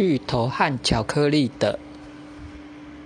芋头和巧克力的。